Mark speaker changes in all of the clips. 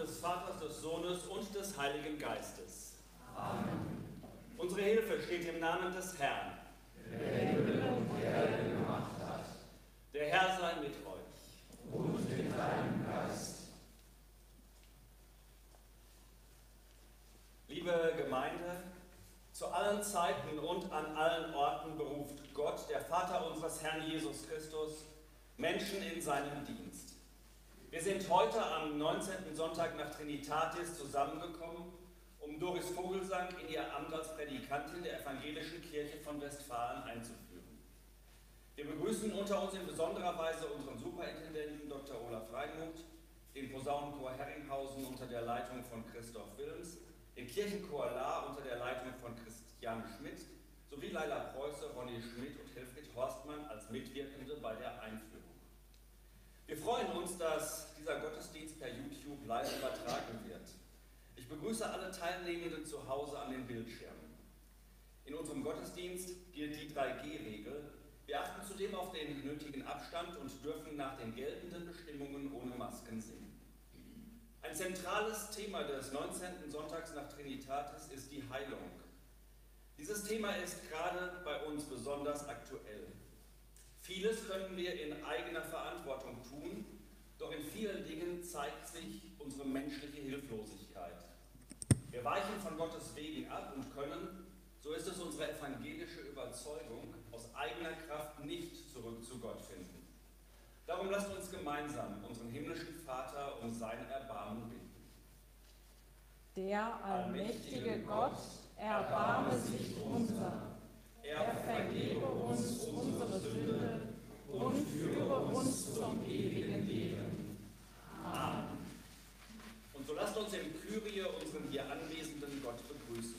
Speaker 1: Des Vaters, des Sohnes und des Heiligen Geistes.
Speaker 2: Amen.
Speaker 1: Unsere Hilfe steht im Namen des Herrn.
Speaker 2: Der Himmel und Erde gemacht hat.
Speaker 1: Der Herr sei mit euch.
Speaker 2: Und mit deinem Geist.
Speaker 1: Liebe Gemeinde, zu allen Zeiten und an allen Orten beruft Gott, der Vater unseres Herrn Jesus Christus, Menschen in seinem Dienst. Wir sind heute am 19. Sonntag nach Trinitatis zusammengekommen, um Doris Vogelsang in ihr Amt als Prädikantin der Evangelischen Kirche von Westfalen einzuführen. Wir begrüßen unter uns in besonderer Weise unseren Superintendenten Dr. Olaf Reinmuth, den Posaunenchor Herringhausen unter der Leitung von Christoph Wilms, den Kirchenchor La unter der Leitung von Christiane Schmidt sowie Leila Preuße, Ronny Schmidt und Helfried Horstmann als Mitwirkende bei der Einführung. Wir freuen uns, dass dieser Gottesdienst per YouTube live übertragen wird. Ich begrüße alle Teilnehmenden zu Hause an den Bildschirmen. In unserem Gottesdienst gilt die 3G-Regel. Wir achten zudem auf den nötigen Abstand und dürfen nach den geltenden Bestimmungen ohne Masken singen. Ein zentrales Thema des 19. Sonntags nach Trinitatis ist die Heilung. Dieses Thema ist gerade bei uns besonders aktuell. Vieles können wir in eigener Verantwortung tun, doch in vielen Dingen zeigt sich unsere menschliche Hilflosigkeit. Wir weichen von Gottes Wegen ab und können, so ist es unsere evangelische Überzeugung, aus eigener Kraft nicht zurück zu Gott finden. Darum lasst uns gemeinsam unseren himmlischen Vater um sein Erbarmen bitten.
Speaker 3: Der allmächtige Gott erbarme sich unser. Er vergebe uns unsere Sünde und führe uns zum ewigen Leben.
Speaker 1: Amen. Und so lasst uns im Kyrie unseren hier anwesenden Gott begrüßen.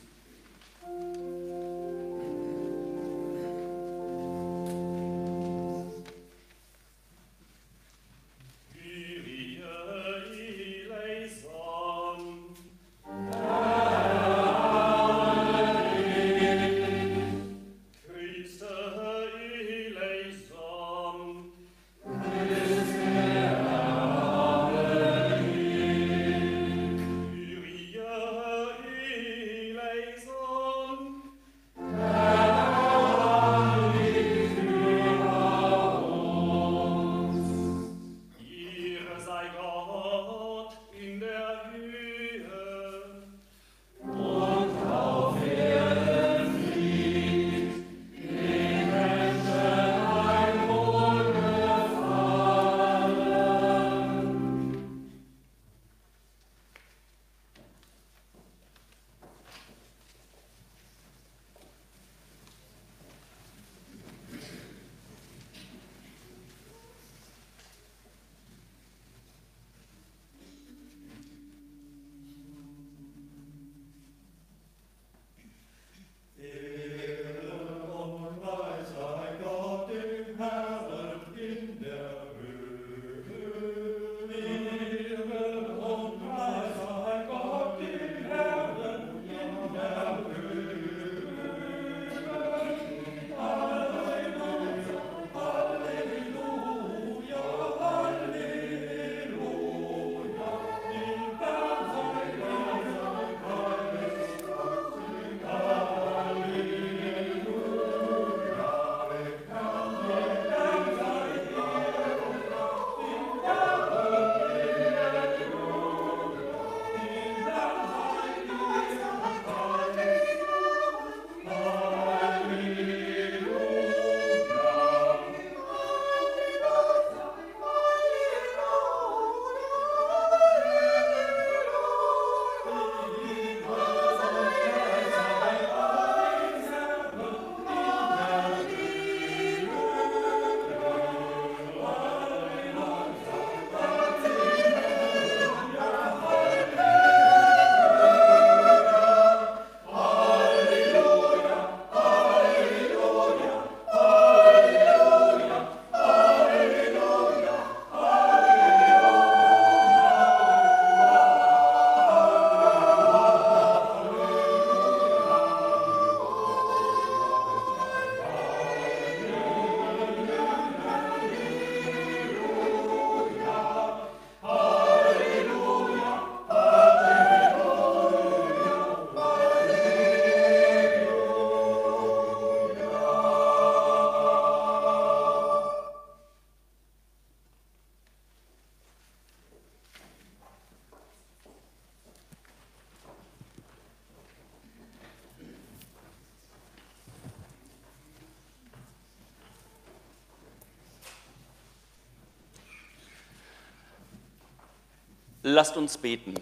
Speaker 1: Lasst uns beten.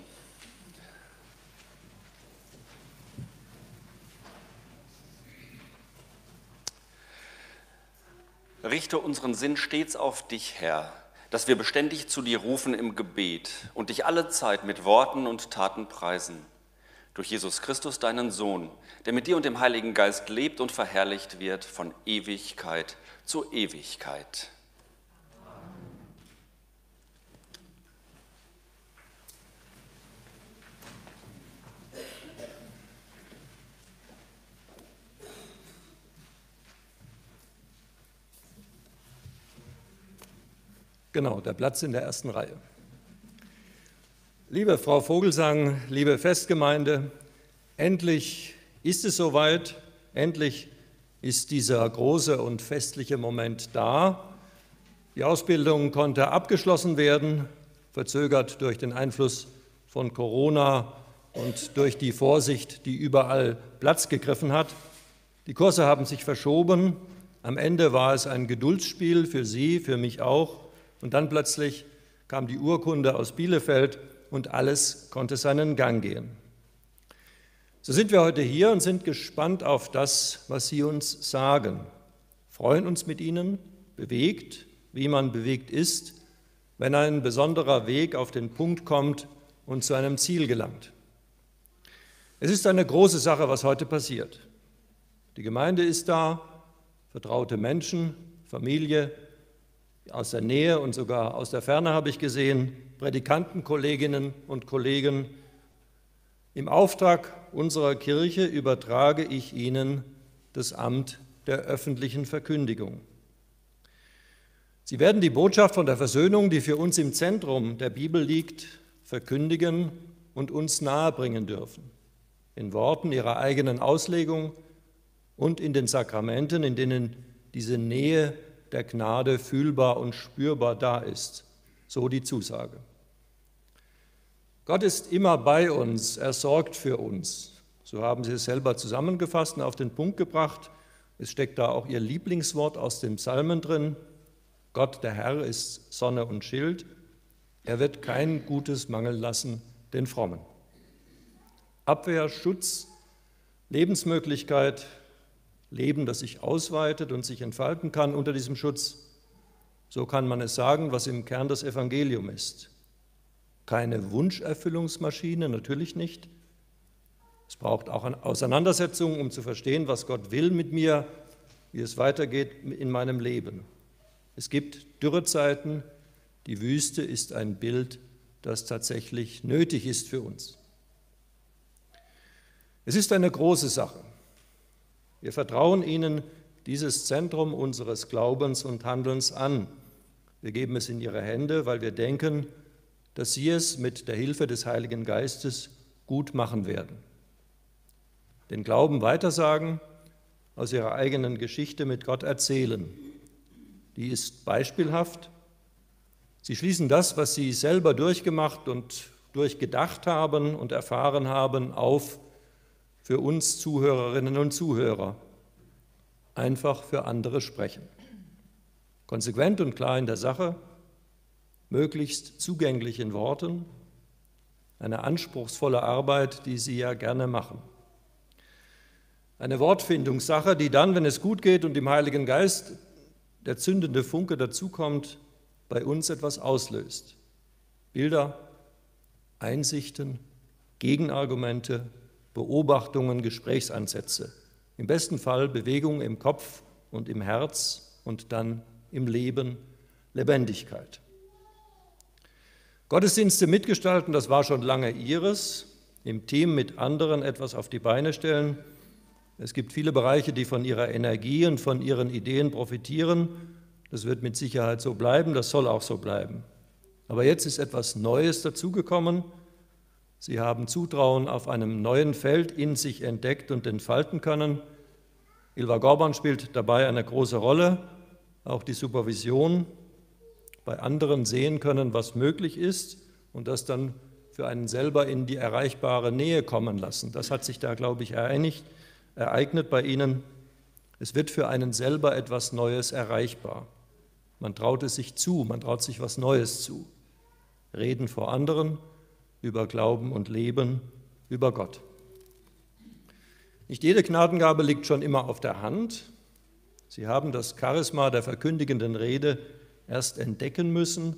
Speaker 1: Richte unseren Sinn stets auf dich, Herr, dass wir beständig zu dir rufen im Gebet und dich alle Zeit mit Worten und Taten preisen. Durch Jesus Christus, deinen Sohn, der mit dir und dem Heiligen Geist lebt und verherrlicht wird von Ewigkeit zu Ewigkeit.
Speaker 4: Genau, der Platz in der ersten Reihe. Liebe Frau Vogelsang, liebe Festgemeinde, endlich ist es soweit, endlich ist dieser große und festliche Moment da. Die Ausbildung konnte abgeschlossen werden, verzögert durch den Einfluss von Corona und durch die Vorsicht, die überall Platz gegriffen hat. Die Kurse haben sich verschoben. Am Ende war es ein Geduldsspiel für Sie, für mich auch. Und dann plötzlich kam die Urkunde aus Bielefeld und alles konnte seinen Gang gehen. So sind wir heute hier und sind gespannt auf das, was Sie uns sagen. Freuen uns mit Ihnen, bewegt, wie man bewegt ist, wenn ein besonderer Weg auf den Punkt kommt und zu einem Ziel gelangt. Es ist eine große Sache, was heute passiert. Die Gemeinde ist da, vertraute Menschen, Familie, aus der Nähe und sogar aus der Ferne habe ich gesehen, Predikantenkolleginnen und Kollegen. Im Auftrag unserer Kirche übertrage ich Ihnen das Amt der öffentlichen Verkündigung. Sie werden die Botschaft von der Versöhnung, die für uns im Zentrum der Bibel liegt, verkündigen und uns nahebringen dürfen. In Worten ihrer eigenen Auslegung und in den Sakramenten, in denen diese Nähe der Gnade fühlbar und spürbar da ist. So die Zusage. Gott ist immer bei uns, er sorgt für uns. So haben Sie es selber zusammengefasst und auf den Punkt gebracht. Es steckt da auch Ihr Lieblingswort aus dem Psalmen drin. Gott, der Herr, ist Sonne und Schild. Er wird kein Gutes mangeln lassen den Frommen. Abwehr, Schutz, Lebensmöglichkeit, Leben, das sich ausweitet und sich entfalten kann unter diesem Schutz. So kann man es sagen, was im Kern das Evangelium ist. Keine Wunscherfüllungsmaschine, natürlich nicht. Es braucht auch eine Auseinandersetzung, um zu verstehen, was Gott will mit mir, wie es weitergeht in meinem Leben. Es gibt Dürrezeiten, die Wüste ist ein Bild, das tatsächlich nötig ist für uns. Es ist eine große Sache. Wir vertrauen Ihnen dieses Zentrum unseres Glaubens und Handelns an. Wir geben es in Ihre Hände, weil wir denken, dass Sie es mit der Hilfe des Heiligen Geistes gut machen werden. Den Glauben weitersagen, aus Ihrer eigenen Geschichte mit Gott erzählen. Die ist beispielhaft. Sie schließen das, was Sie selber durchgemacht und durchgedacht haben und erfahren haben, auf für uns Zuhörerinnen und Zuhörer. Einfach für andere sprechen. Konsequent und klar in der Sache, möglichst zugänglich in Worten, eine anspruchsvolle Arbeit, die Sie ja gerne machen. Eine Wortfindungssache, die dann, wenn es gut geht und dem Heiligen Geist der zündende Funke dazukommt, bei uns etwas auslöst. Bilder, Einsichten, Gegenargumente, Beobachtungen, Gesprächsansätze. Im besten Fall Bewegung im Kopf und im Herz und dann im Leben Lebendigkeit. Gottesdienste mitgestalten, das war schon lange ihres. Im Team mit anderen etwas auf die Beine stellen. Es gibt viele Bereiche, die von ihrer Energie und von ihren Ideen profitieren. Das wird mit Sicherheit so bleiben, das soll auch so bleiben. Aber jetzt ist etwas Neues dazugekommen Sie haben Zutrauen auf einem neuen Feld in sich entdeckt und entfalten können. Ilva Gorban spielt dabei eine große Rolle, auch die Supervision, bei anderen sehen können, was möglich ist und das dann für einen selber in die erreichbare Nähe kommen lassen. Das hat sich da, glaube ich, ereinigt, ereignet bei Ihnen. Es wird für einen selber etwas Neues erreichbar. Man traut es sich zu, man traut sich was Neues zu. Reden vor anderen, über Glauben und Leben, über Gott. Nicht jede Gnadengabe liegt schon immer auf der Hand. Sie haben das Charisma der verkündigenden Rede erst entdecken müssen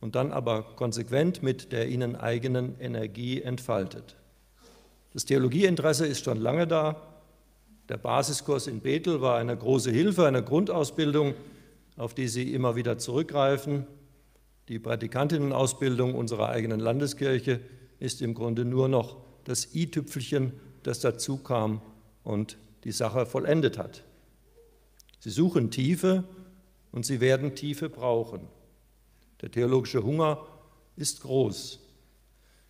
Speaker 4: und dann aber konsequent mit der ihnen eigenen Energie entfaltet. Das Theologieinteresse ist schon lange da. Der Basiskurs in Bethel war eine große Hilfe, eine Grundausbildung, auf die Sie immer wieder zurückgreifen. Die Prädikantinnenausbildung unserer eigenen Landeskirche ist im Grunde nur noch das i-Tüpfelchen, das dazu kam und die Sache vollendet hat. Sie suchen Tiefe und sie werden Tiefe brauchen. Der theologische Hunger ist groß.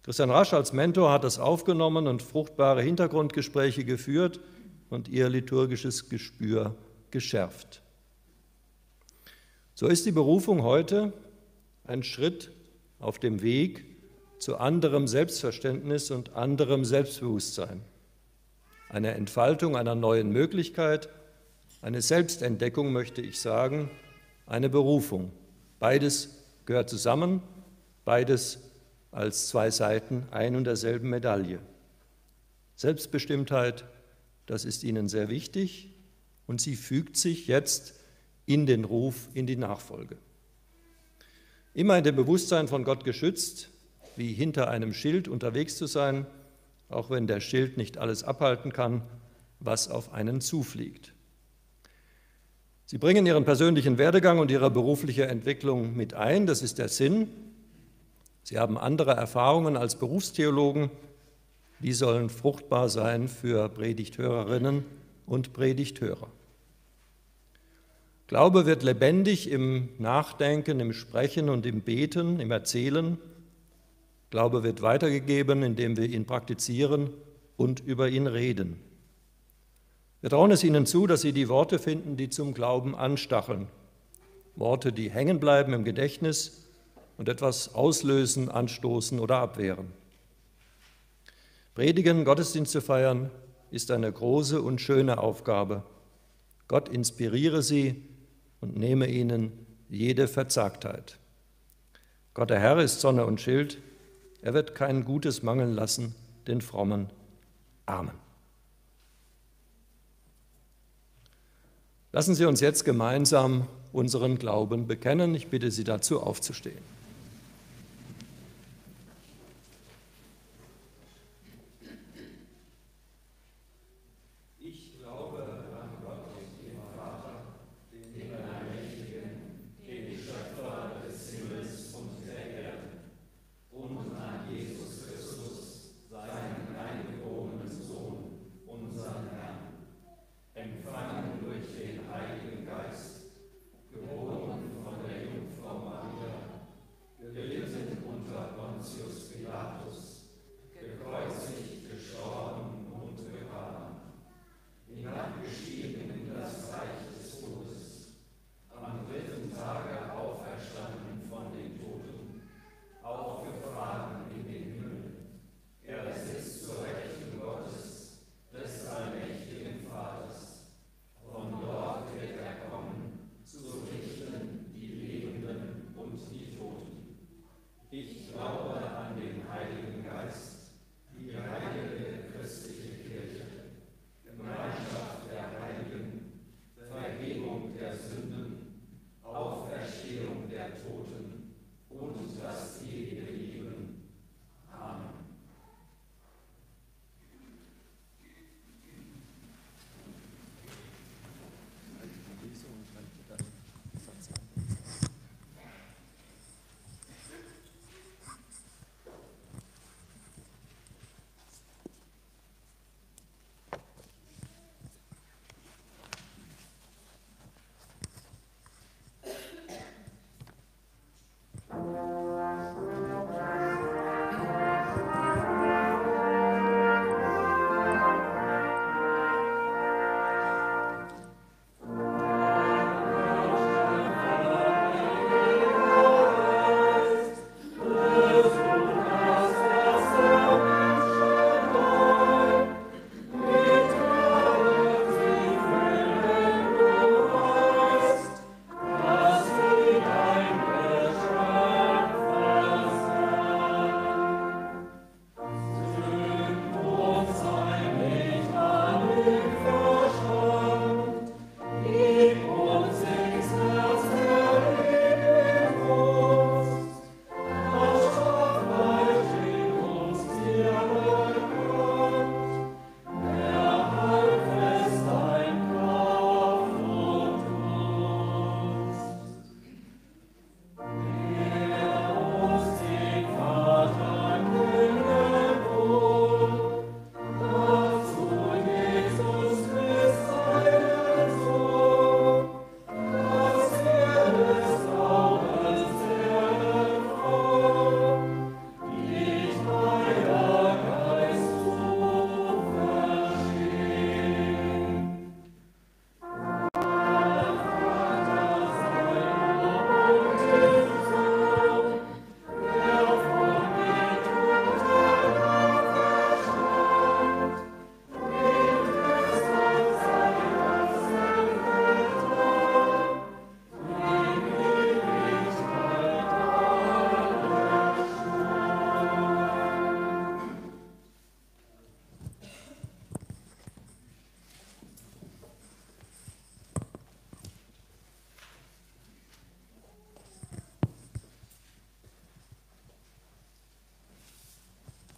Speaker 4: Christian Rasch als Mentor hat das aufgenommen und fruchtbare Hintergrundgespräche geführt und ihr liturgisches Gespür geschärft. So ist die Berufung heute ein Schritt auf dem Weg zu anderem Selbstverständnis und anderem Selbstbewusstsein, eine Entfaltung einer neuen Möglichkeit, eine Selbstentdeckung, möchte ich sagen, eine Berufung. Beides gehört zusammen, beides als zwei Seiten ein und derselben Medaille. Selbstbestimmtheit, das ist ihnen sehr wichtig und sie fügt sich jetzt in den Ruf, in die Nachfolge. Immer in dem Bewusstsein von Gott geschützt, wie hinter einem Schild unterwegs zu sein, auch wenn der Schild nicht alles abhalten kann, was auf einen zufliegt. Sie bringen ihren persönlichen Werdegang und ihre berufliche Entwicklung mit ein, das ist der Sinn Sie haben andere Erfahrungen als Berufstheologen. Die sollen fruchtbar sein für Predigthörerinnen und Predigthörer. Glaube wird lebendig im Nachdenken, im Sprechen und im Beten, im Erzählen. Glaube wird weitergegeben, indem wir ihn praktizieren und über ihn reden. Wir trauen es Ihnen zu, dass Sie die Worte finden, die zum Glauben anstacheln. Worte, die hängen bleiben im Gedächtnis und etwas auslösen, anstoßen oder abwehren. Predigen, Gottesdienste feiern, ist eine große und schöne Aufgabe. Gott inspiriere sie und nehme ihnen jede Verzagtheit. Gott der Herr ist Sonne und Schild, er wird kein Gutes mangeln lassen, den frommen. Amen. Lassen Sie uns jetzt gemeinsam unseren Glauben bekennen. Ich bitte Sie dazu aufzustehen.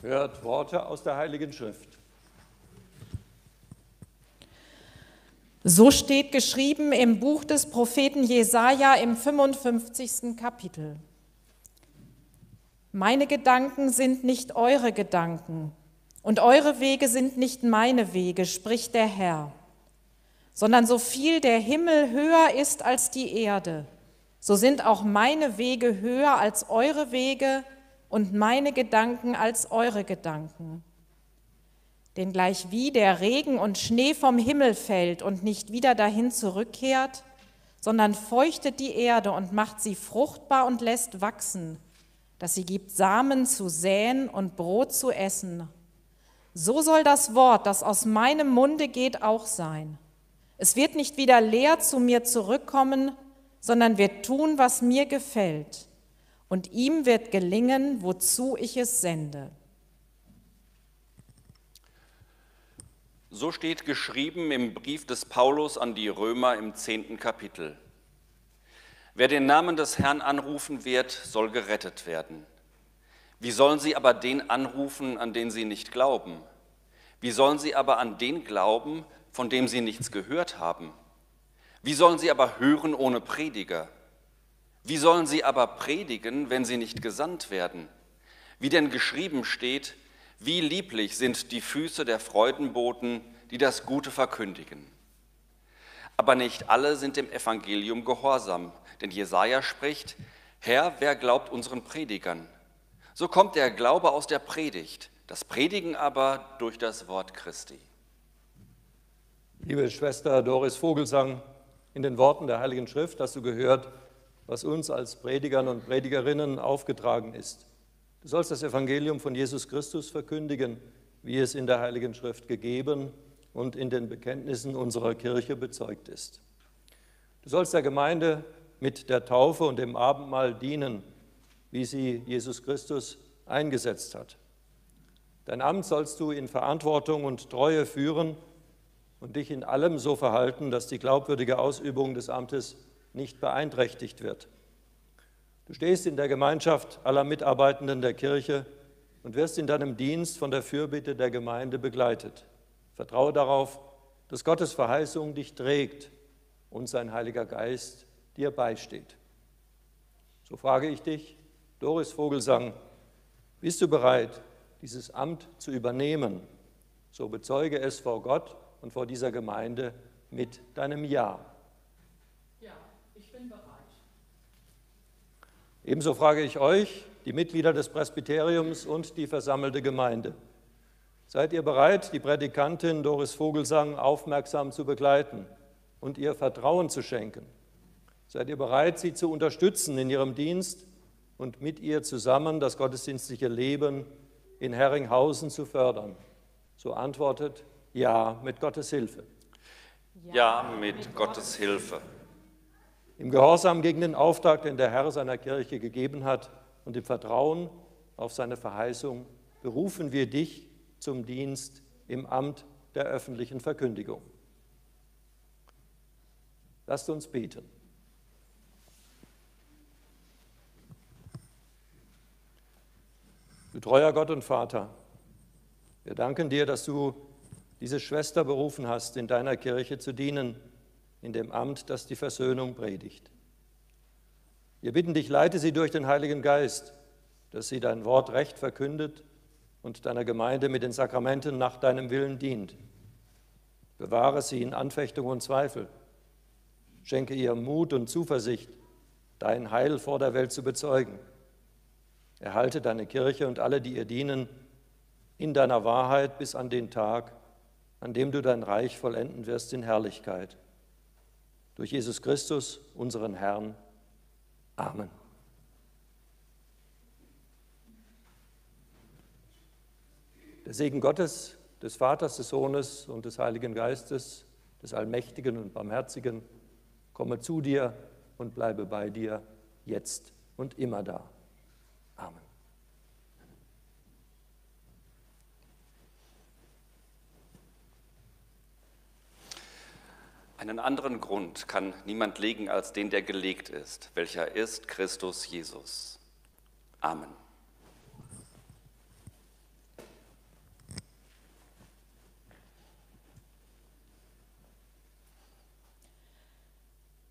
Speaker 4: Hört Worte aus der Heiligen Schrift.
Speaker 3: So steht geschrieben im Buch des Propheten Jesaja im 55. Kapitel. Meine Gedanken sind nicht eure Gedanken und eure Wege sind nicht meine Wege, spricht der Herr, sondern so viel der Himmel höher ist als die Erde, so sind auch meine Wege höher als eure Wege und meine Gedanken als eure Gedanken. Denn gleich wie der Regen und Schnee vom Himmel fällt und nicht wieder dahin zurückkehrt, sondern feuchtet die Erde und macht sie fruchtbar und lässt wachsen, dass sie gibt Samen zu säen und Brot zu essen. So soll das Wort, das aus meinem Munde geht, auch sein. Es wird nicht wieder leer zu mir zurückkommen, sondern wird tun, was mir gefällt. Und ihm wird gelingen, wozu ich es sende.
Speaker 1: So steht geschrieben im Brief des Paulus an die Römer im zehnten Kapitel. Wer den Namen des Herrn anrufen wird, soll gerettet werden. Wie sollen sie aber den anrufen, an den sie nicht glauben? Wie sollen sie aber an den glauben, von dem sie nichts gehört haben? Wie sollen sie aber hören ohne Prediger? Wie sollen sie aber predigen, wenn sie nicht gesandt werden? Wie denn geschrieben steht, wie lieblich sind die Füße der Freudenboten, die das Gute verkündigen. Aber nicht alle sind dem Evangelium gehorsam, denn Jesaja spricht: Herr, wer glaubt unseren Predigern? So kommt der Glaube aus der Predigt, das Predigen aber durch das Wort Christi.
Speaker 4: Liebe Schwester Doris Vogelsang, in den Worten der Heiligen Schrift hast du gehört, was uns als Predigern und Predigerinnen aufgetragen ist. Du sollst das Evangelium von Jesus Christus verkündigen, wie es in der Heiligen Schrift gegeben und in den Bekenntnissen unserer Kirche bezeugt ist. Du sollst der Gemeinde mit der Taufe und dem Abendmahl dienen, wie sie Jesus Christus eingesetzt hat. Dein Amt sollst du in Verantwortung und Treue führen und dich in allem so verhalten, dass die glaubwürdige Ausübung des Amtes nicht beeinträchtigt wird. Du stehst in der Gemeinschaft aller Mitarbeitenden der Kirche und wirst in deinem Dienst von der Fürbitte der Gemeinde begleitet. Vertraue darauf, dass Gottes Verheißung dich trägt und sein Heiliger Geist dir beisteht. So frage ich dich, Doris Vogelsang, bist du bereit, dieses Amt zu übernehmen? So bezeuge es vor Gott und vor dieser Gemeinde mit deinem Ja. Ebenso frage ich euch, die Mitglieder des Presbyteriums und die versammelte Gemeinde. Seid ihr bereit, die Predikantin Doris Vogelsang aufmerksam zu begleiten und ihr Vertrauen zu schenken? Seid ihr bereit, sie zu unterstützen in ihrem Dienst und mit ihr zusammen das gottesdienstliche Leben in Herringhausen zu fördern? So antwortet ja mit Gottes Hilfe.
Speaker 1: Ja, mit Gottes Hilfe.
Speaker 4: Im Gehorsam gegen den Auftrag, den der Herr seiner Kirche gegeben hat und im Vertrauen auf seine Verheißung berufen wir dich zum Dienst im Amt der öffentlichen Verkündigung. Lasst uns beten. Du treuer Gott und Vater, wir danken dir, dass du diese Schwester berufen hast, in deiner Kirche zu dienen in dem Amt, das die Versöhnung predigt. Wir bitten dich, leite sie durch den Heiligen Geist, dass sie dein Wort recht verkündet und deiner Gemeinde mit den Sakramenten nach deinem Willen dient. Bewahre sie in Anfechtung und Zweifel. Schenke ihr Mut und Zuversicht, dein Heil vor der Welt zu bezeugen. Erhalte deine Kirche und alle, die ihr dienen, in deiner Wahrheit bis an den Tag, an dem du dein Reich vollenden wirst in Herrlichkeit durch Jesus Christus, unseren Herrn. Amen. Der Segen Gottes, des Vaters, des Sohnes und des Heiligen Geistes, des Allmächtigen und Barmherzigen, komme zu dir und bleibe bei dir jetzt und immer da. Amen.
Speaker 1: Einen anderen Grund kann niemand legen als den, der gelegt ist, welcher ist Christus Jesus. Amen.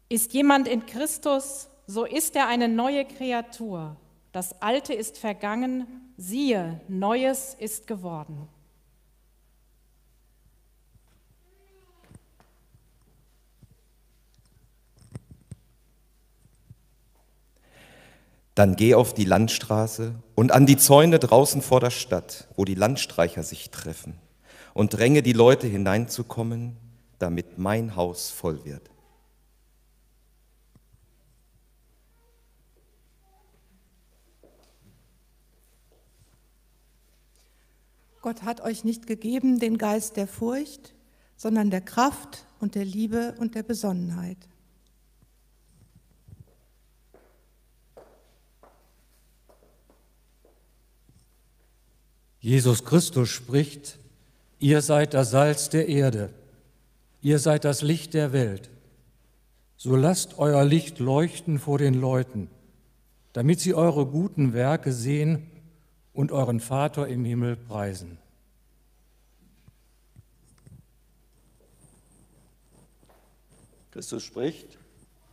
Speaker 3: Ist jemand in Christus, so ist er eine neue Kreatur. Das Alte ist vergangen, siehe, Neues ist geworden.
Speaker 5: Dann geh auf die Landstraße und an die Zäune draußen vor der Stadt, wo die Landstreicher sich treffen, und dränge die Leute hineinzukommen, damit mein Haus voll wird.
Speaker 6: Gott hat euch nicht gegeben den Geist der Furcht, sondern der Kraft und der Liebe und der Besonnenheit.
Speaker 7: Jesus Christus spricht, ihr seid das Salz der Erde, ihr seid das Licht der Welt. So lasst euer Licht leuchten vor den Leuten, damit sie eure guten Werke sehen und euren Vater im Himmel preisen.
Speaker 4: Christus spricht,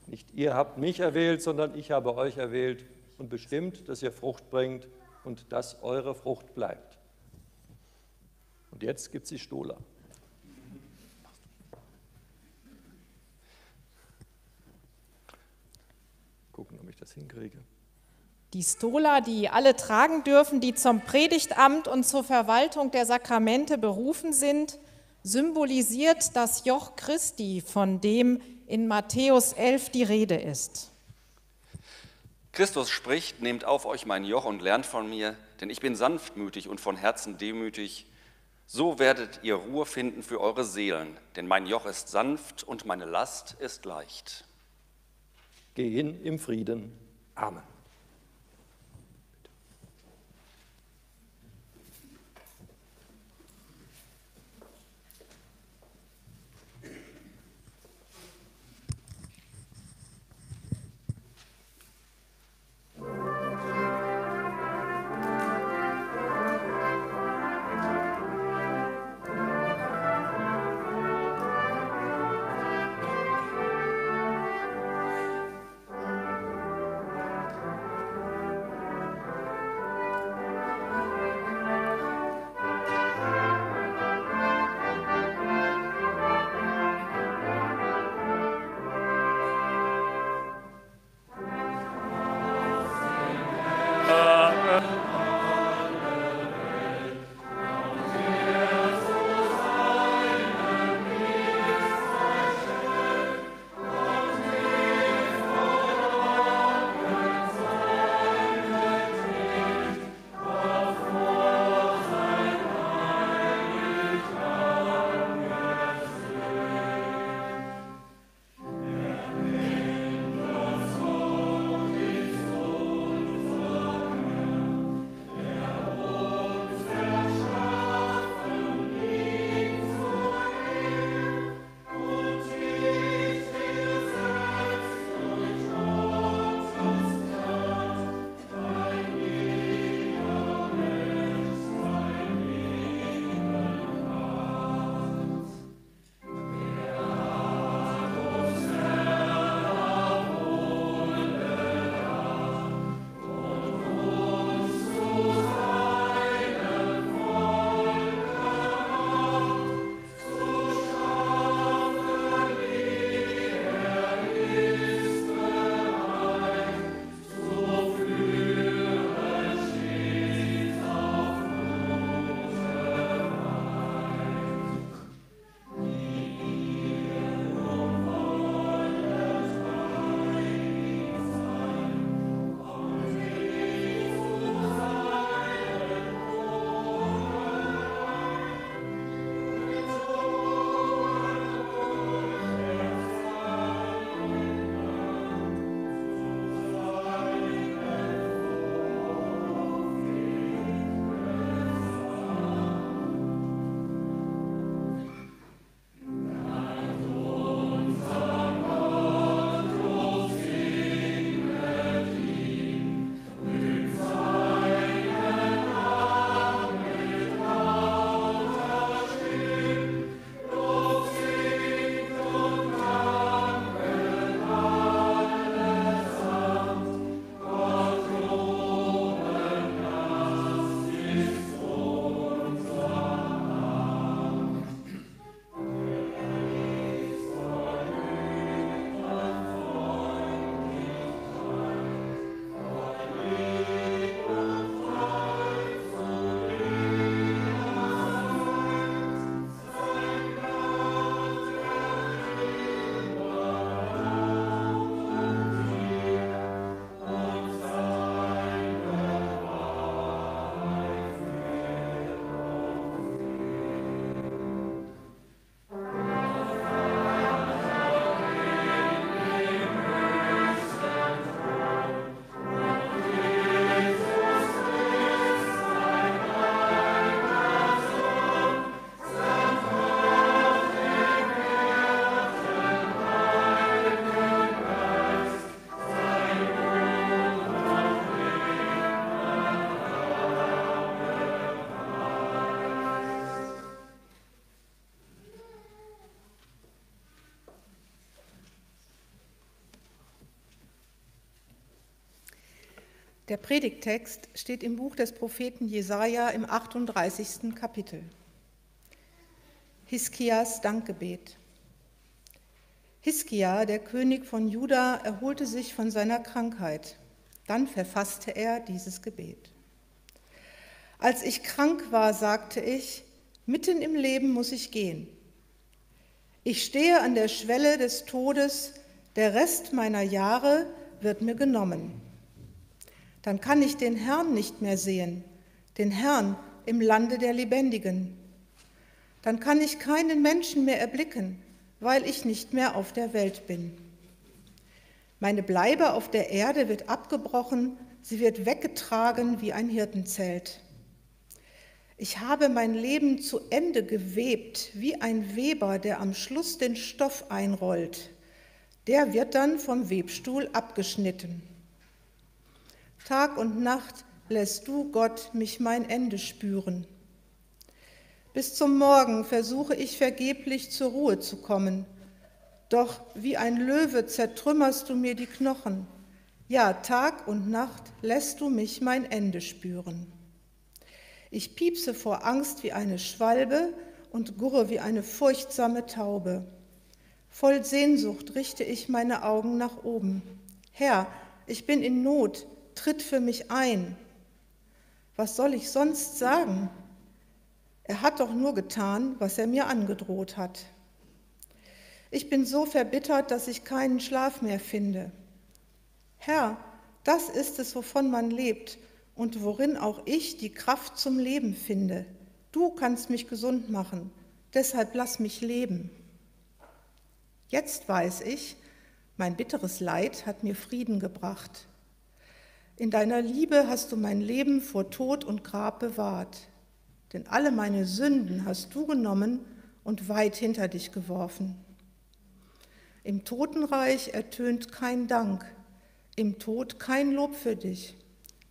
Speaker 4: nicht ihr habt mich erwählt, sondern ich habe euch erwählt und bestimmt, dass ihr Frucht bringt und dass eure Frucht bleibt. Und jetzt gibt es die Stola. Gucken, ob ich das hinkriege.
Speaker 3: Die Stola, die alle tragen dürfen, die zum Predigtamt und zur Verwaltung der Sakramente berufen sind, symbolisiert das Joch Christi, von dem in Matthäus 11 die Rede ist.
Speaker 1: Christus spricht, nehmt auf euch mein Joch und lernt von mir, denn ich bin sanftmütig und von Herzen demütig. So werdet ihr Ruhe finden für eure Seelen, denn mein Joch ist sanft und meine Last ist leicht.
Speaker 4: Geh hin im Frieden. Amen.
Speaker 6: Der Predigtext steht im Buch des Propheten Jesaja im 38. Kapitel. Hiskias Dankgebet. Hiskia, der König von Juda, erholte sich von seiner Krankheit. Dann verfasste er dieses Gebet. Als ich krank war, sagte ich, mitten im Leben muss ich gehen. Ich stehe an der Schwelle des Todes, der Rest meiner Jahre wird mir genommen dann kann ich den Herrn nicht mehr sehen, den Herrn im Lande der Lebendigen. Dann kann ich keinen Menschen mehr erblicken, weil ich nicht mehr auf der Welt bin. Meine Bleibe auf der Erde wird abgebrochen, sie wird weggetragen wie ein Hirtenzelt. Ich habe mein Leben zu Ende gewebt, wie ein Weber, der am Schluss den Stoff einrollt. Der wird dann vom Webstuhl abgeschnitten. Tag und Nacht lässt du, Gott, mich mein Ende spüren. Bis zum Morgen versuche ich vergeblich zur Ruhe zu kommen. Doch wie ein Löwe zertrümmerst du mir die Knochen. Ja, Tag und Nacht lässt du mich mein Ende spüren. Ich piepse vor Angst wie eine Schwalbe und gurre wie eine furchtsame Taube. Voll Sehnsucht richte ich meine Augen nach oben. Herr, ich bin in Not, tritt für mich ein. Was soll ich sonst sagen? Er hat doch nur getan, was er mir angedroht hat. Ich bin so verbittert, dass ich keinen Schlaf mehr finde. Herr, das ist es, wovon man lebt und worin auch ich die Kraft zum Leben finde. Du kannst mich gesund machen, deshalb lass mich leben. Jetzt weiß ich, mein bitteres Leid hat mir Frieden gebracht. In deiner Liebe hast du mein Leben vor Tod und Grab bewahrt, denn alle meine Sünden hast du genommen und weit hinter dich geworfen. Im Totenreich ertönt kein Dank, im Tod kein Lob für dich.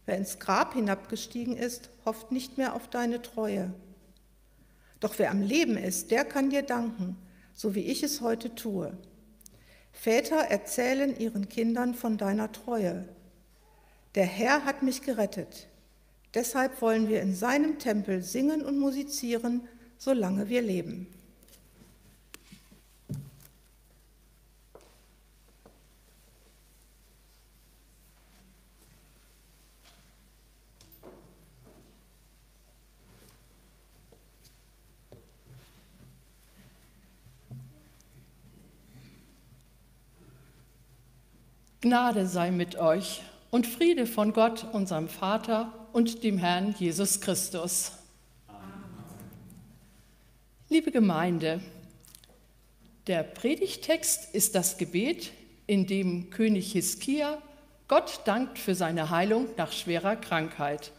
Speaker 6: Wer ins Grab hinabgestiegen ist, hofft nicht mehr auf deine Treue. Doch wer am Leben ist, der kann dir danken, so wie ich es heute tue. Väter erzählen ihren Kindern von deiner Treue. Der Herr hat mich gerettet. Deshalb wollen wir in seinem Tempel singen und musizieren, solange wir leben.
Speaker 8: Gnade sei mit euch und Friede von Gott, unserem Vater und dem Herrn Jesus Christus. Amen. Liebe Gemeinde, der Predigtext ist das Gebet, in dem König Hiskia Gott dankt für seine Heilung nach schwerer Krankheit.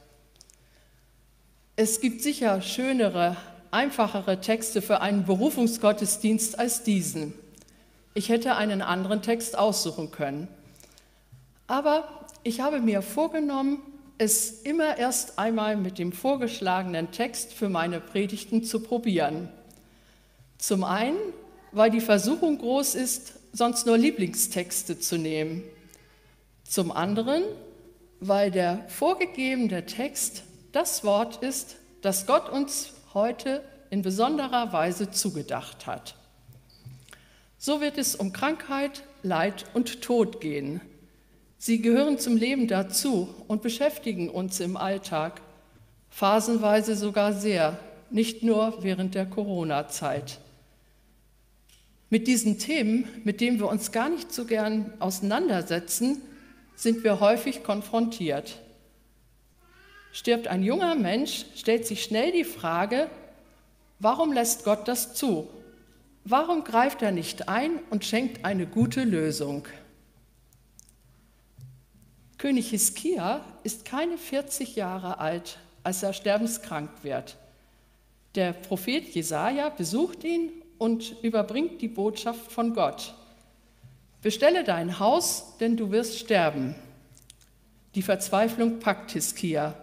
Speaker 8: Es gibt sicher schönere, einfachere Texte für einen Berufungsgottesdienst als diesen. Ich hätte einen anderen Text aussuchen können. Aber ich habe mir vorgenommen, es immer erst einmal mit dem vorgeschlagenen Text für meine Predigten zu probieren. Zum einen, weil die Versuchung groß ist, sonst nur Lieblingstexte zu nehmen. Zum anderen, weil der vorgegebene Text das Wort ist, das Gott uns heute in besonderer Weise zugedacht hat. So wird es um Krankheit, Leid und Tod gehen. Sie gehören zum Leben dazu und beschäftigen uns im Alltag, phasenweise sogar sehr, nicht nur während der Corona-Zeit. Mit diesen Themen, mit denen wir uns gar nicht so gern auseinandersetzen, sind wir häufig konfrontiert. Stirbt ein junger Mensch, stellt sich schnell die Frage, warum lässt Gott das zu? Warum greift er nicht ein und schenkt eine gute Lösung? König Hiskia ist keine 40 Jahre alt, als er sterbenskrank wird. Der Prophet Jesaja besucht ihn und überbringt die Botschaft von Gott. Bestelle dein Haus, denn du wirst sterben. Die Verzweiflung packt Hiskia.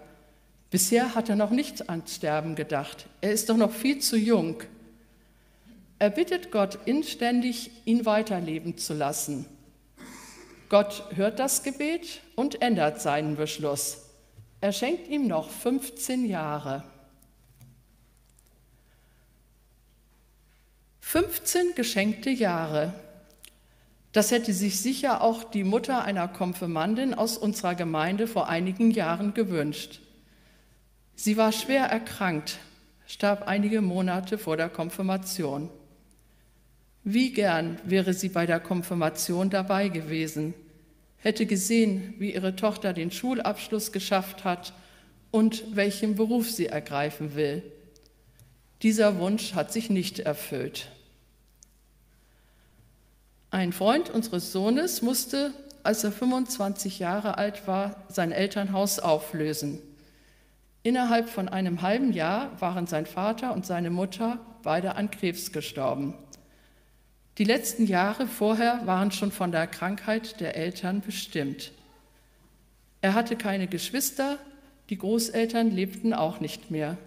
Speaker 8: Bisher hat er noch nicht ans Sterben gedacht. Er ist doch noch viel zu jung. Er bittet Gott inständig, ihn weiterleben zu lassen. Gott hört das Gebet und ändert seinen Beschluss. Er schenkt ihm noch 15 Jahre. 15 geschenkte Jahre. Das hätte sich sicher auch die Mutter einer Konfirmandin aus unserer Gemeinde vor einigen Jahren gewünscht. Sie war schwer erkrankt, starb einige Monate vor der Konfirmation. Wie gern wäre sie bei der Konfirmation dabei gewesen, hätte gesehen, wie ihre Tochter den Schulabschluss geschafft hat und welchen Beruf sie ergreifen will. Dieser Wunsch hat sich nicht erfüllt. Ein Freund unseres Sohnes musste, als er 25 Jahre alt war, sein Elternhaus auflösen. Innerhalb von einem halben Jahr waren sein Vater und seine Mutter beide an Krebs gestorben. Die letzten Jahre vorher waren schon von der Krankheit der Eltern bestimmt. Er hatte keine Geschwister, die Großeltern lebten auch nicht mehr.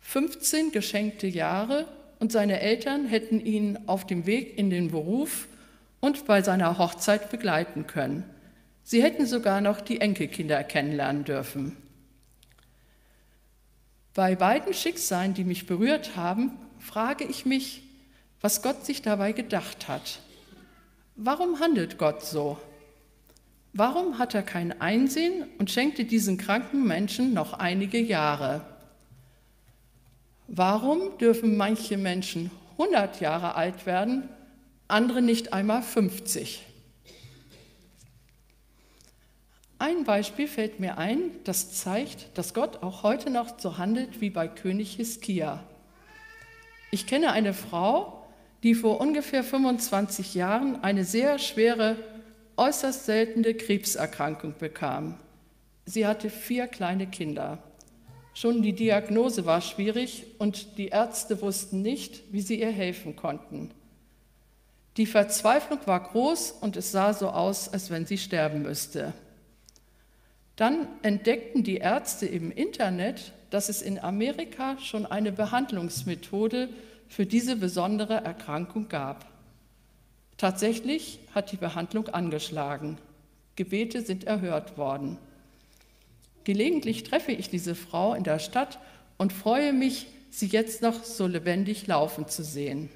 Speaker 8: 15 geschenkte Jahre und seine Eltern hätten ihn auf dem Weg in den Beruf und bei seiner Hochzeit begleiten können. Sie hätten sogar noch die Enkelkinder kennenlernen dürfen. Bei beiden Schicksalen, die mich berührt haben, frage ich mich, was Gott sich dabei gedacht hat. Warum handelt Gott so? Warum hat er kein Einsehen und schenkte diesen kranken Menschen noch einige Jahre? Warum dürfen manche Menschen 100 Jahre alt werden, andere nicht einmal 50? Ein Beispiel fällt mir ein, das zeigt, dass Gott auch heute noch so handelt wie bei König Hiskia. Ich kenne eine Frau, die vor ungefähr 25 Jahren eine sehr schwere, äußerst seltene Krebserkrankung bekam. Sie hatte vier kleine Kinder. Schon die Diagnose war schwierig und die Ärzte wussten nicht, wie sie ihr helfen konnten. Die Verzweiflung war groß und es sah so aus, als wenn sie sterben müsste. Dann entdeckten die Ärzte im Internet, dass es in Amerika schon eine Behandlungsmethode für diese besondere Erkrankung gab. Tatsächlich hat die Behandlung angeschlagen. Gebete sind erhört worden. Gelegentlich treffe ich diese Frau in der Stadt und freue mich, sie jetzt noch so lebendig laufen zu sehen.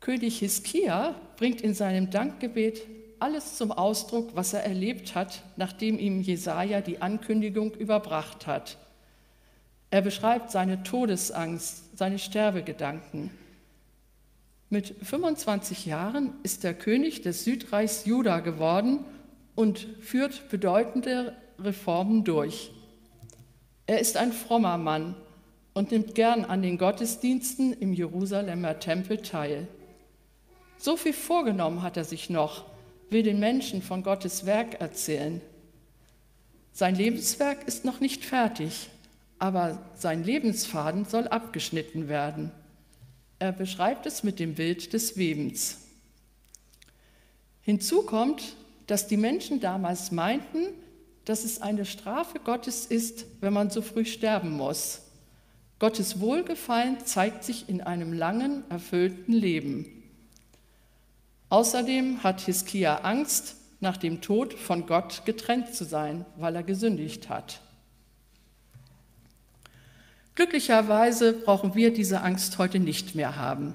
Speaker 8: König Hiskia bringt in seinem Dankgebet alles zum Ausdruck, was er erlebt hat, nachdem ihm Jesaja die Ankündigung überbracht hat. Er beschreibt seine Todesangst, seine Sterbegedanken. Mit 25 Jahren ist er König des Südreichs Juda geworden und führt bedeutende Reformen durch. Er ist ein frommer Mann und nimmt gern an den Gottesdiensten im Jerusalemer Tempel teil. So viel vorgenommen hat er sich noch, will den Menschen von Gottes Werk erzählen. Sein Lebenswerk ist noch nicht fertig, aber sein Lebensfaden soll abgeschnitten werden. Er beschreibt es mit dem Bild des Webens. Hinzu kommt, dass die Menschen damals meinten, dass es eine Strafe Gottes ist, wenn man so früh sterben muss. Gottes Wohlgefallen zeigt sich in einem langen, erfüllten Leben. Außerdem hat Hiskia Angst, nach dem Tod von Gott getrennt zu sein, weil er gesündigt hat. Glücklicherweise brauchen wir diese Angst heute nicht mehr haben.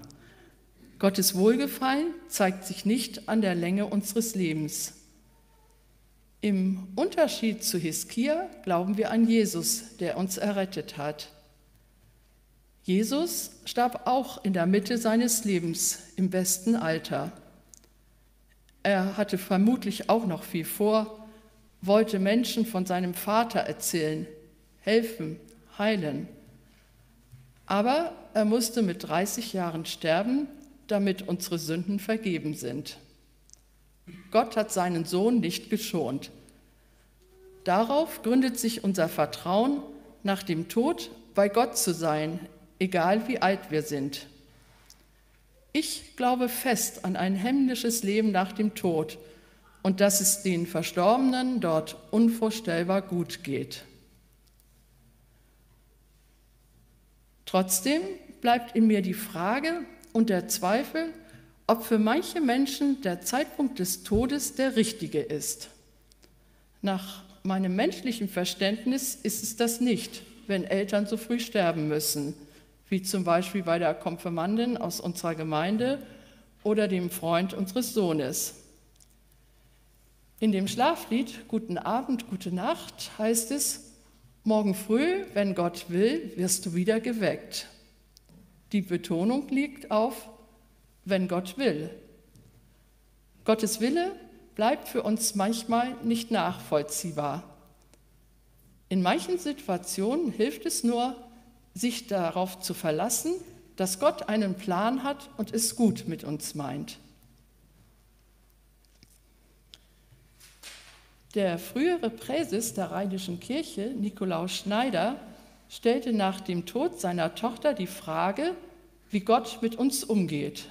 Speaker 8: Gottes Wohlgefallen zeigt sich nicht an der Länge unseres Lebens. Im Unterschied zu Hiskia glauben wir an Jesus, der uns errettet hat. Jesus starb auch in der Mitte seines Lebens im besten Alter. Er hatte vermutlich auch noch viel vor, wollte Menschen von seinem Vater erzählen, helfen, heilen. Aber er musste mit 30 Jahren sterben, damit unsere Sünden vergeben sind. Gott hat seinen Sohn nicht geschont. Darauf gründet sich unser Vertrauen, nach dem Tod bei Gott zu sein, egal wie alt wir sind. Ich glaube fest an ein himmlisches Leben nach dem Tod und dass es den Verstorbenen dort unvorstellbar gut geht. Trotzdem bleibt in mir die Frage und der Zweifel, ob für manche Menschen der Zeitpunkt des Todes der richtige ist. Nach meinem menschlichen Verständnis ist es das nicht, wenn Eltern so früh sterben müssen, wie zum Beispiel bei der Konfirmandin aus unserer Gemeinde oder dem Freund unseres Sohnes. In dem Schlaflied Guten Abend, gute Nacht heißt es, morgen früh, wenn Gott will, wirst du wieder geweckt. Die Betonung liegt auf, wenn Gott will. Gottes Wille bleibt für uns manchmal nicht nachvollziehbar. In manchen Situationen hilft es nur, sich darauf zu verlassen, dass Gott einen Plan hat und es gut mit uns meint. Der frühere Präses der Rheinischen Kirche, Nikolaus Schneider, stellte nach dem Tod seiner Tochter die Frage, wie Gott mit uns umgeht.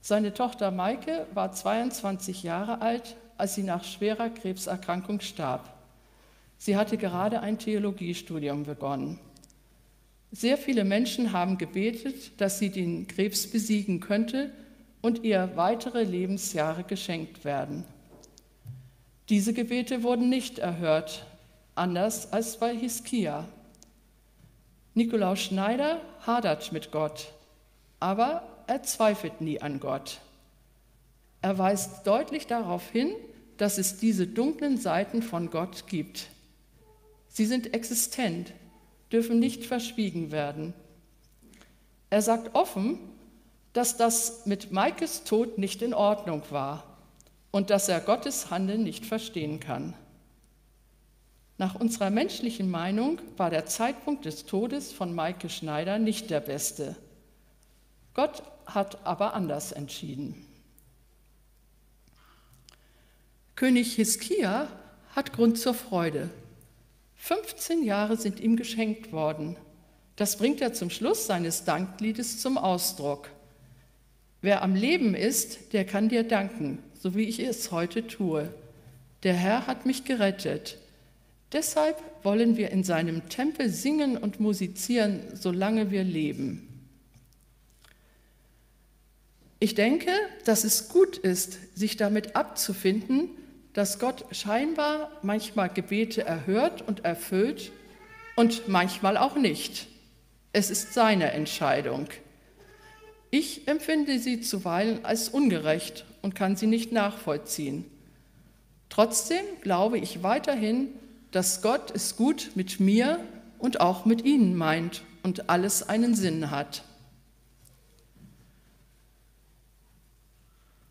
Speaker 8: Seine Tochter Maike war 22 Jahre alt, als sie nach schwerer Krebserkrankung starb. Sie hatte gerade ein Theologiestudium begonnen. Sehr viele Menschen haben gebetet, dass sie den Krebs besiegen könnte und ihr weitere Lebensjahre geschenkt werden. Diese Gebete wurden nicht erhört, anders als bei Hiskia. Nikolaus Schneider hadert mit Gott, aber er zweifelt nie an Gott. Er weist deutlich darauf hin, dass es diese dunklen Seiten von Gott gibt. Sie sind existent, dürfen nicht verschwiegen werden. Er sagt offen, dass das mit Maikes Tod nicht in Ordnung war und dass er Gottes Handeln nicht verstehen kann. Nach unserer menschlichen Meinung war der Zeitpunkt des Todes von Maike Schneider nicht der beste. Gott hat aber anders entschieden. König Hiskia hat Grund zur Freude. 15 Jahre sind ihm geschenkt worden. Das bringt er zum Schluss seines Dankliedes zum Ausdruck. Wer am Leben ist, der kann dir danken, so wie ich es heute tue. Der Herr hat mich gerettet. Deshalb wollen wir in seinem Tempel singen und musizieren, solange wir leben. Ich denke, dass es gut ist, sich damit abzufinden, dass Gott scheinbar manchmal Gebete erhört und erfüllt und manchmal auch nicht. Es ist seine Entscheidung. Ich empfinde sie zuweilen als ungerecht und kann sie nicht nachvollziehen. Trotzdem glaube ich weiterhin, dass Gott es gut mit mir und auch mit Ihnen meint und alles einen Sinn hat.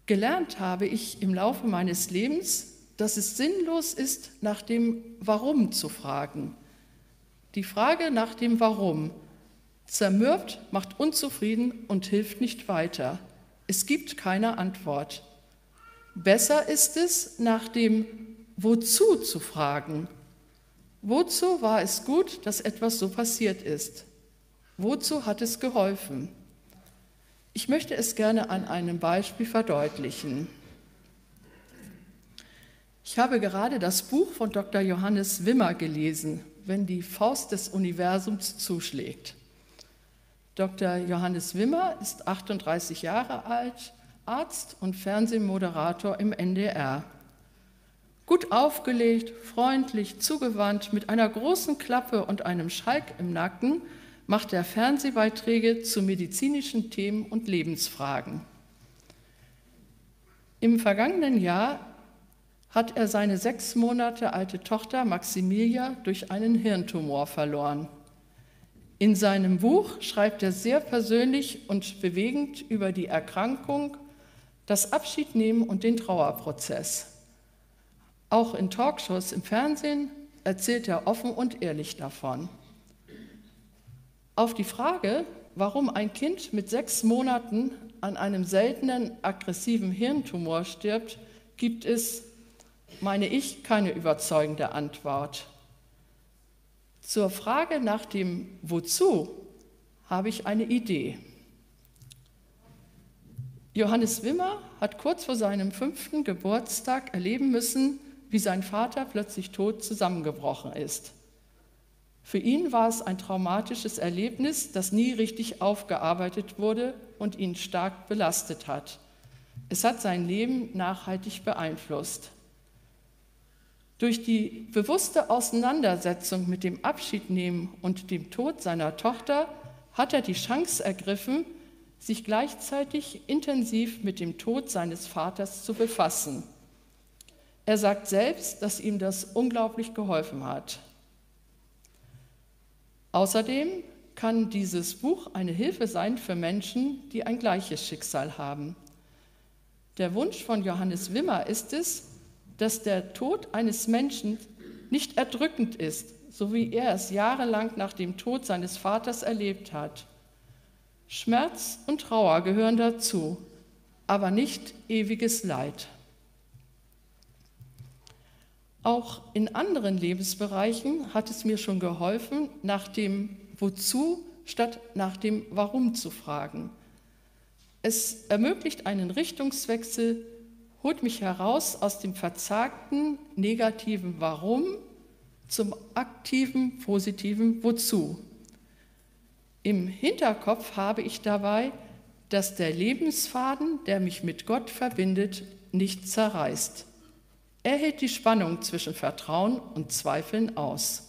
Speaker 8: Gelernt habe ich im Laufe meines Lebens, dass es sinnlos ist, nach dem Warum zu fragen. Die Frage nach dem Warum zermürbt, macht unzufrieden und hilft nicht weiter. Es gibt keine Antwort. Besser ist es, nach dem Wozu zu fragen. Wozu war es gut, dass etwas so passiert ist? Wozu hat es geholfen? Ich möchte es gerne an einem Beispiel verdeutlichen. Ich habe gerade das Buch von Dr. Johannes Wimmer gelesen, wenn die Faust des Universums zuschlägt. Dr. Johannes Wimmer ist 38 Jahre alt, Arzt und Fernsehmoderator im NDR. Gut aufgelegt, freundlich, zugewandt, mit einer großen Klappe und einem Schalk im Nacken macht er Fernsehbeiträge zu medizinischen Themen und Lebensfragen. Im vergangenen Jahr hat er seine sechs Monate alte Tochter Maximilia durch einen Hirntumor verloren. In seinem Buch schreibt er sehr persönlich und bewegend über die Erkrankung, das Abschiednehmen und den Trauerprozess. Auch in Talkshows im Fernsehen erzählt er offen und ehrlich davon. Auf die Frage, warum ein Kind mit sechs Monaten an einem seltenen aggressiven Hirntumor stirbt, gibt es, meine ich, keine überzeugende Antwort. Zur Frage nach dem Wozu habe ich eine Idee. Johannes Wimmer hat kurz vor seinem fünften Geburtstag erleben müssen, wie sein Vater plötzlich tot zusammengebrochen ist. Für ihn war es ein traumatisches Erlebnis, das nie richtig aufgearbeitet wurde und ihn stark belastet hat. Es hat sein Leben nachhaltig beeinflusst. Durch die bewusste Auseinandersetzung mit dem Abschiednehmen und dem Tod seiner Tochter hat er die Chance ergriffen, sich gleichzeitig intensiv mit dem Tod seines Vaters zu befassen. Er sagt selbst, dass ihm das unglaublich geholfen hat. Außerdem kann dieses Buch eine Hilfe sein für Menschen, die ein gleiches Schicksal haben. Der Wunsch von Johannes Wimmer ist es, dass der Tod eines Menschen nicht erdrückend ist, so wie er es jahrelang nach dem Tod seines Vaters erlebt hat. Schmerz und Trauer gehören dazu, aber nicht ewiges Leid. Auch in anderen Lebensbereichen hat es mir schon geholfen, nach dem Wozu statt nach dem Warum zu fragen. Es ermöglicht einen Richtungswechsel, holt mich heraus aus dem verzagten, negativen Warum zum aktiven, positiven Wozu. Im Hinterkopf habe ich dabei, dass der Lebensfaden, der mich mit Gott verbindet, nicht zerreißt. Er hält die Spannung zwischen Vertrauen und Zweifeln aus.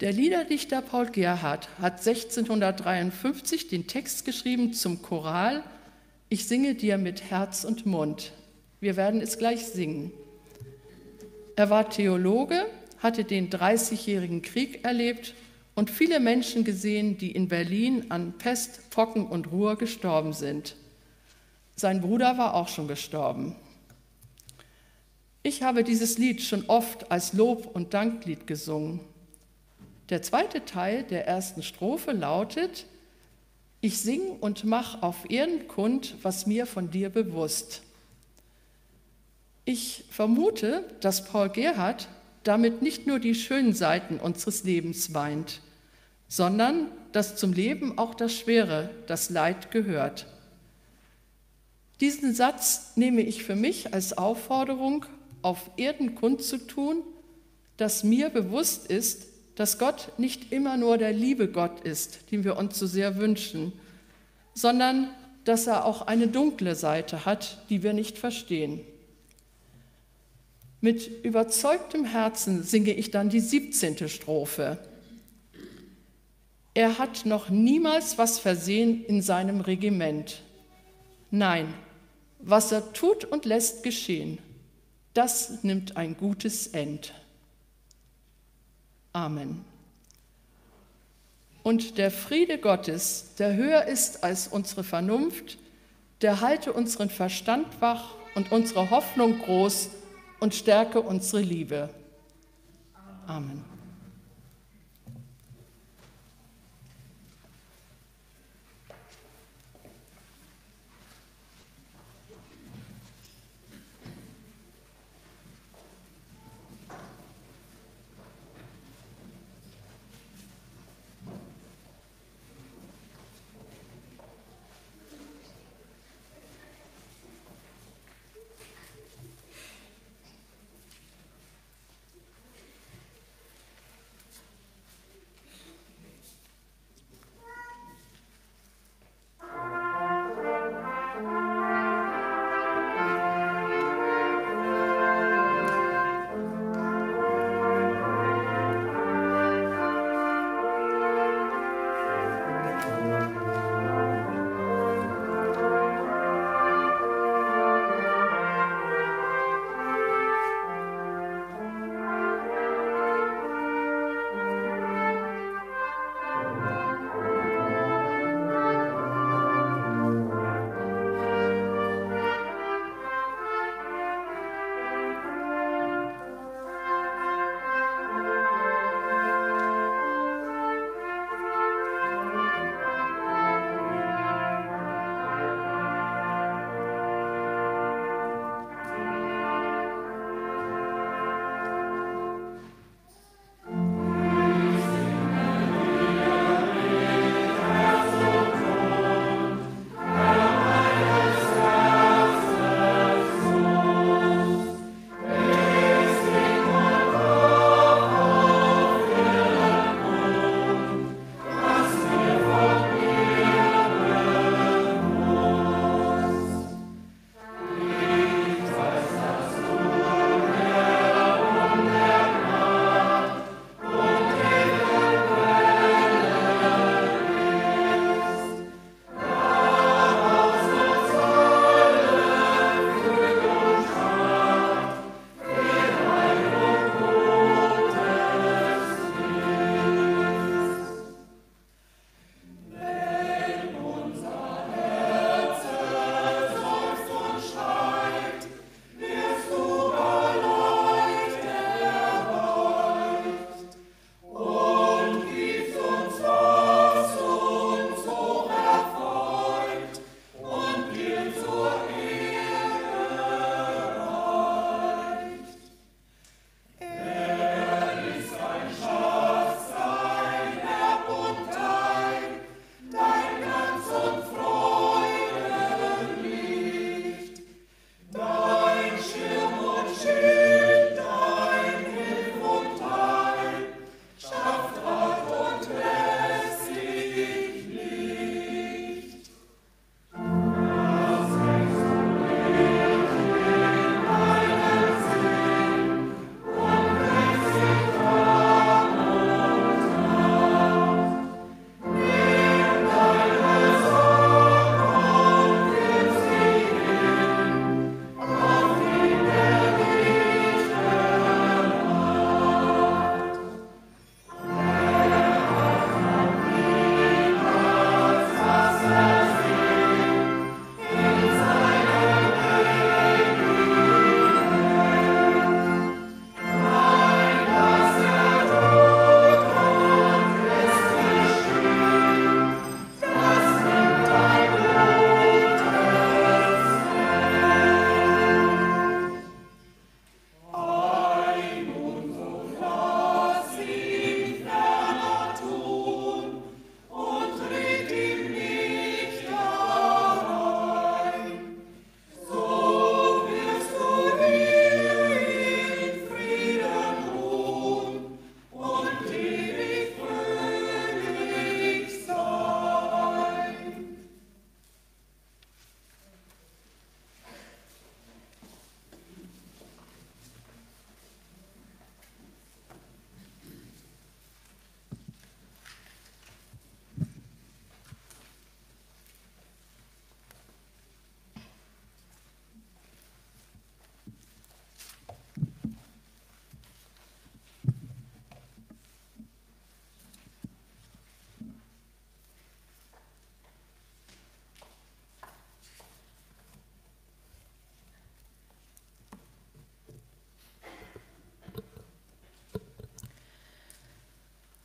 Speaker 8: Der Liederdichter Paul Gerhardt hat 1653 den Text geschrieben zum Choral Ich singe dir mit Herz und Mund. Wir werden es gleich singen. Er war Theologe hatte den Dreißigjährigen Krieg erlebt und viele Menschen gesehen, die in Berlin an Pest, Pocken und Ruhr gestorben sind. Sein Bruder war auch schon gestorben. Ich habe dieses Lied schon oft als Lob- und Danklied gesungen. Der zweite Teil der ersten Strophe lautet, ich sing und mach auf Erden kund, was mir von dir bewusst. Ich vermute, dass Paul Gerhard damit nicht nur die schönen Seiten unseres Lebens meint, sondern dass zum Leben auch das Schwere, das Leid gehört. Diesen Satz nehme ich für mich als Aufforderung, auf Erden kundzutun, dass mir bewusst ist, dass Gott nicht immer nur der liebe Gott ist, den wir uns so sehr wünschen, sondern dass er auch eine dunkle Seite hat, die wir nicht verstehen. Mit überzeugtem Herzen singe ich dann die 17. Strophe. Er hat noch niemals was versehen in seinem Regiment. Nein, was er tut und lässt geschehen, das nimmt ein gutes End. Amen. Und der Friede Gottes, der höher ist als unsere Vernunft, der halte unseren Verstand wach und unsere Hoffnung groß und stärke unsere Liebe. Amen.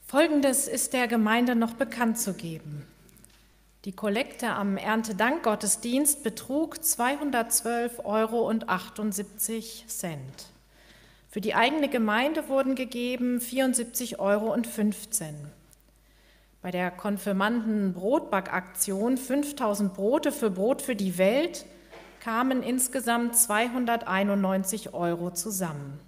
Speaker 3: Folgendes ist der Gemeinde noch bekannt zu geben. Die Kollekte am Erntedankgottesdienst betrug 212,78 Euro. Für die eigene Gemeinde wurden gegeben 74,15 Euro. Bei der Konfirmanden-Brotbackaktion 5000 Brote für Brot für die Welt kamen insgesamt 291 Euro zusammen.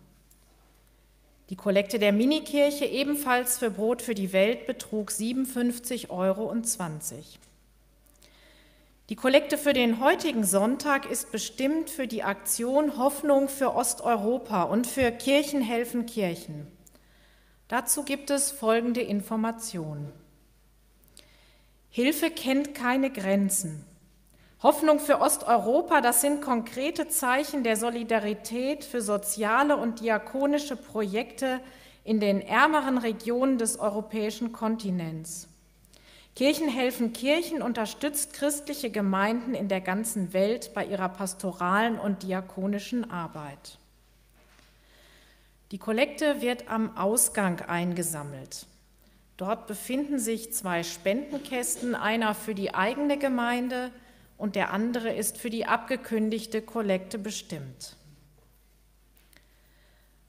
Speaker 3: Die Kollekte der Minikirche ebenfalls für Brot für die Welt betrug 57,20 Euro. Die Kollekte für den heutigen Sonntag ist bestimmt für die Aktion Hoffnung für Osteuropa und für Kirchen helfen Kirchen. Dazu gibt es folgende Informationen. Hilfe kennt keine Grenzen. Hoffnung für Osteuropa, das sind konkrete Zeichen der Solidarität für soziale und diakonische Projekte in den ärmeren Regionen des europäischen Kontinents. Kirchen helfen Kirchen unterstützt christliche Gemeinden in der ganzen Welt bei ihrer pastoralen und diakonischen Arbeit. Die Kollekte wird am Ausgang eingesammelt. Dort befinden sich zwei Spendenkästen, einer für die eigene Gemeinde und der andere ist für die abgekündigte Kollekte bestimmt.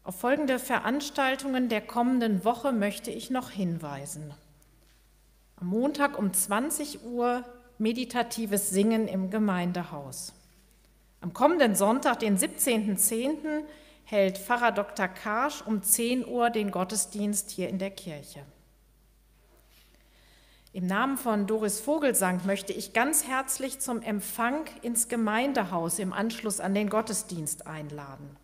Speaker 3: Auf folgende Veranstaltungen der kommenden Woche möchte ich noch hinweisen. Am Montag um 20 Uhr meditatives Singen im Gemeindehaus. Am kommenden Sonntag, den 17.10., hält Pfarrer Dr. Karsch um 10 Uhr den Gottesdienst hier in der Kirche. Im Namen von Doris Vogelsang möchte ich ganz herzlich zum Empfang ins Gemeindehaus im Anschluss an den Gottesdienst einladen.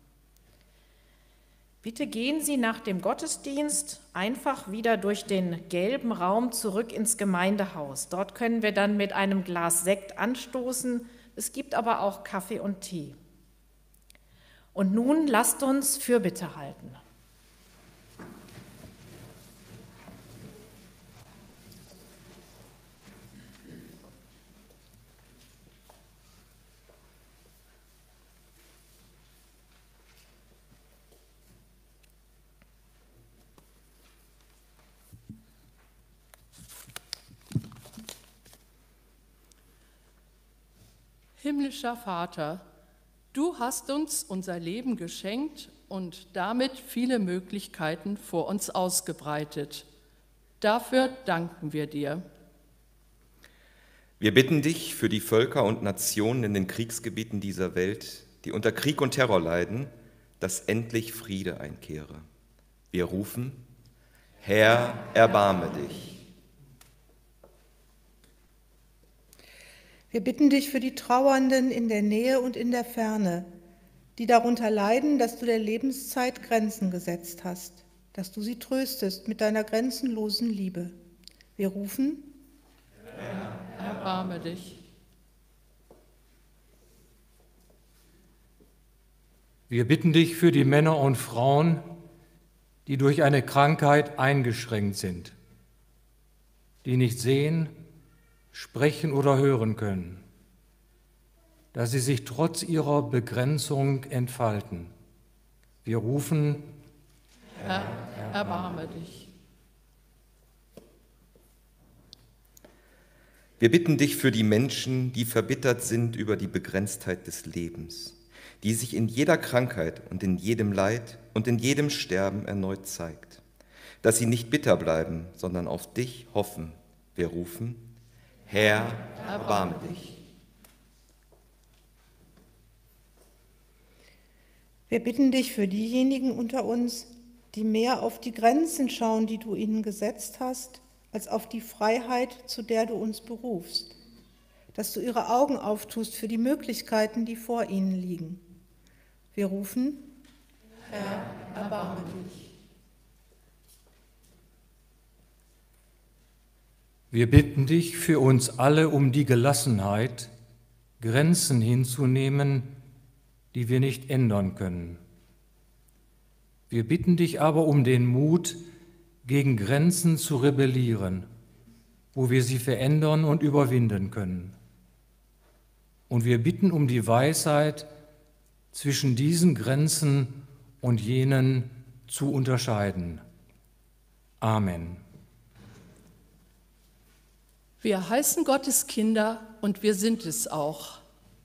Speaker 3: Bitte gehen Sie nach dem Gottesdienst einfach wieder durch den gelben Raum zurück ins Gemeindehaus. Dort können wir dann mit einem Glas Sekt anstoßen. Es gibt aber auch Kaffee und Tee. Und nun lasst uns Fürbitte halten.
Speaker 8: Himmlischer Vater, du hast uns unser Leben geschenkt und damit viele Möglichkeiten vor uns ausgebreitet. Dafür danken wir dir.
Speaker 5: Wir bitten dich für die Völker und Nationen in den Kriegsgebieten dieser Welt, die unter Krieg und Terror leiden, dass endlich Friede einkehre. Wir rufen, Herr, erbarme dich.
Speaker 6: Wir bitten dich für die Trauernden in der Nähe und in der Ferne, die darunter leiden, dass du der Lebenszeit Grenzen gesetzt hast, dass du sie tröstest mit deiner grenzenlosen Liebe. Wir rufen,
Speaker 8: Herr, erbarme dich.
Speaker 7: Wir bitten dich für die Männer und Frauen, die durch eine Krankheit eingeschränkt sind, die nicht sehen, sprechen oder hören können, dass sie sich trotz ihrer Begrenzung entfalten. Wir rufen,
Speaker 8: Herr, erbarme dich.
Speaker 5: Wir bitten dich für die Menschen, die verbittert sind über die Begrenztheit des Lebens, die sich in jeder Krankheit und in jedem Leid und in jedem Sterben erneut zeigt, dass sie nicht bitter bleiben, sondern auf dich hoffen. Wir rufen, Herr, erbarme dich.
Speaker 6: Wir bitten dich für diejenigen unter uns, die mehr auf die Grenzen schauen, die du ihnen gesetzt hast, als auf die Freiheit, zu der du uns berufst, dass du ihre Augen auftust für die Möglichkeiten, die vor ihnen liegen. Wir rufen,
Speaker 8: Herr, erbarme dich.
Speaker 7: Wir bitten dich für uns alle um die Gelassenheit, Grenzen hinzunehmen, die wir nicht ändern können. Wir bitten dich aber um den Mut, gegen Grenzen zu rebellieren, wo wir sie verändern und überwinden können. Und wir bitten um die Weisheit, zwischen diesen Grenzen und jenen zu unterscheiden. Amen.
Speaker 8: Wir heißen Gottes Kinder und wir sind es auch.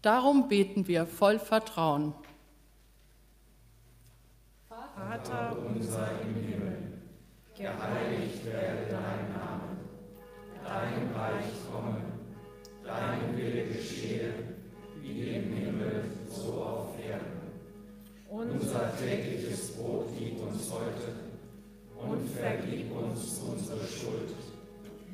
Speaker 8: Darum beten wir voll Vertrauen.
Speaker 4: Vater unser im Himmel, geheiligt werde dein Name, dein Reich komme, dein Wille geschehe, wie im Himmel, so auf Erden. Unser tägliches Brot gib uns heute und vergib uns unsere Schuld,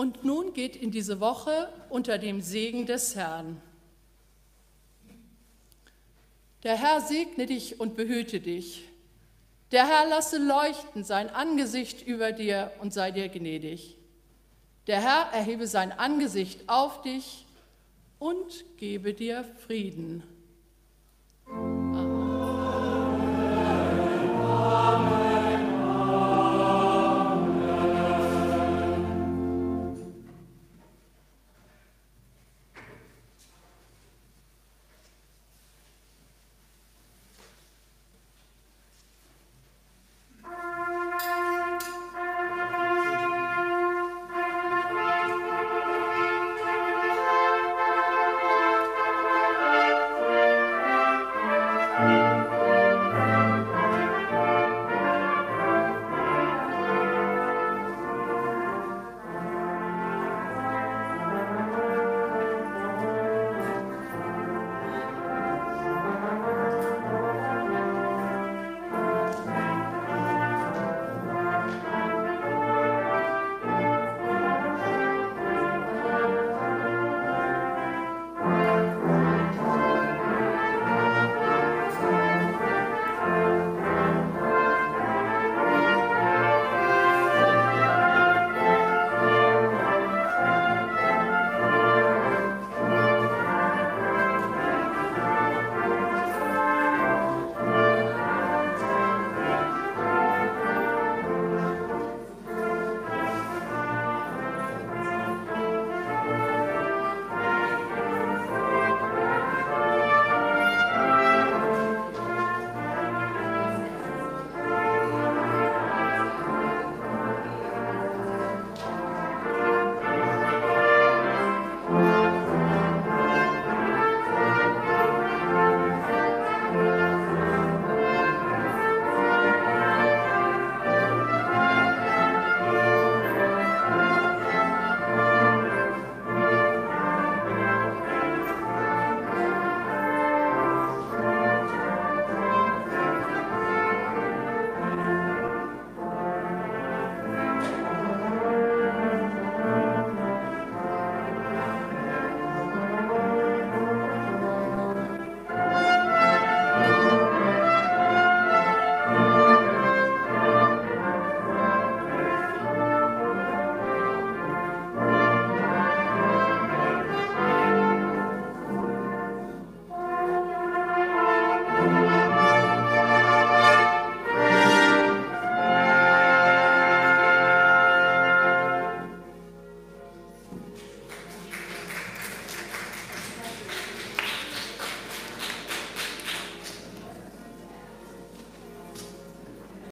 Speaker 8: Und nun geht in diese Woche unter dem Segen des Herrn. Der Herr segne dich und behüte dich. Der Herr lasse leuchten sein Angesicht über dir und sei dir gnädig. Der Herr erhebe sein Angesicht auf dich und gebe dir Frieden.